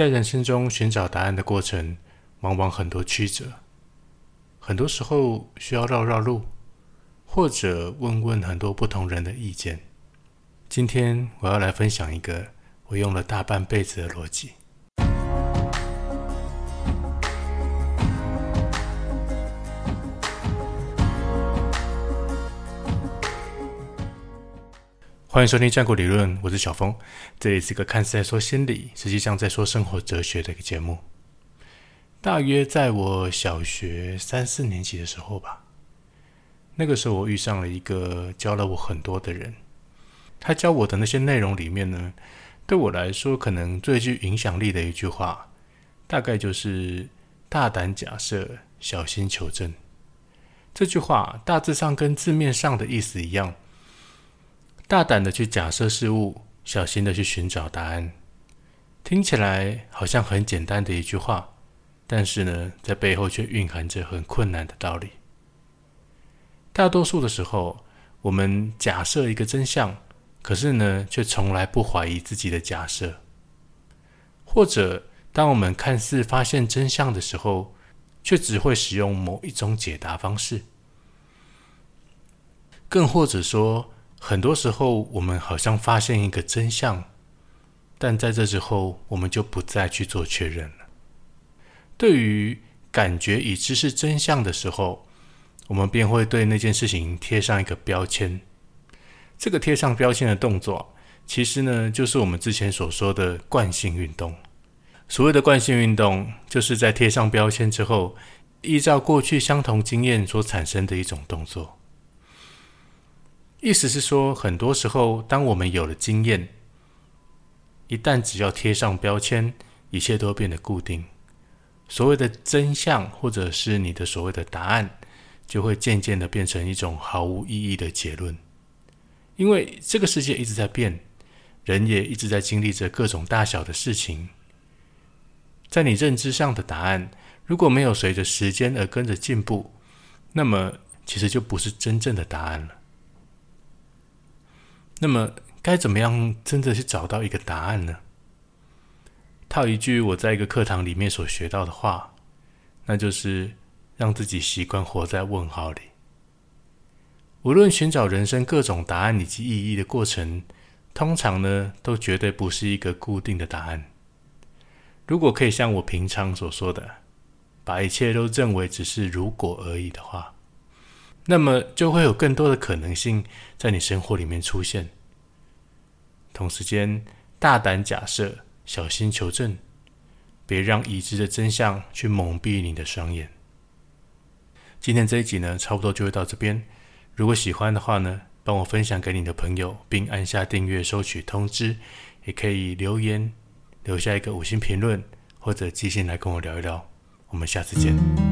在人生中寻找答案的过程，往往很多曲折，很多时候需要绕绕路，或者问问很多不同人的意见。今天我要来分享一个我用了大半辈子的逻辑。欢迎收听《战国理论》，我是小峰。这里是一个看似在说心理，实际上在说生活哲学的一个节目。大约在我小学三四年级的时候吧，那个时候我遇上了一个教了我很多的人。他教我的那些内容里面呢，对我来说可能最具影响力的一句话，大概就是“大胆假设，小心求证”。这句话大致上跟字面上的意思一样。大胆的去假设事物，小心的去寻找答案，听起来好像很简单的一句话，但是呢，在背后却蕴含着很困难的道理。大多数的时候，我们假设一个真相，可是呢，却从来不怀疑自己的假设；或者，当我们看似发现真相的时候，却只会使用某一种解答方式，更或者说。很多时候，我们好像发现一个真相，但在这之后，我们就不再去做确认了。对于感觉已知是真相的时候，我们便会对那件事情贴上一个标签。这个贴上标签的动作，其实呢，就是我们之前所说的惯性运动。所谓的惯性运动，就是在贴上标签之后，依照过去相同经验所产生的一种动作。意思是说，很多时候，当我们有了经验，一旦只要贴上标签，一切都变得固定。所谓的真相，或者是你的所谓的答案，就会渐渐的变成一种毫无意义的结论。因为这个世界一直在变，人也一直在经历着各种大小的事情。在你认知上的答案，如果没有随着时间而跟着进步，那么其实就不是真正的答案了。那么该怎么样真的去找到一个答案呢？套一句我在一个课堂里面所学到的话，那就是让自己习惯活在问号里。无论寻找人生各种答案以及意义的过程，通常呢都绝对不是一个固定的答案。如果可以像我平常所说的，把一切都认为只是如果而已的话。那么就会有更多的可能性在你生活里面出现。同时间，大胆假设，小心求证，别让已知的真相去蒙蔽你的双眼。今天这一集呢，差不多就会到这边。如果喜欢的话呢，帮我分享给你的朋友，并按下订阅，收取通知。也可以留言，留下一个五星评论，或者寄信来跟我聊一聊。我们下次见。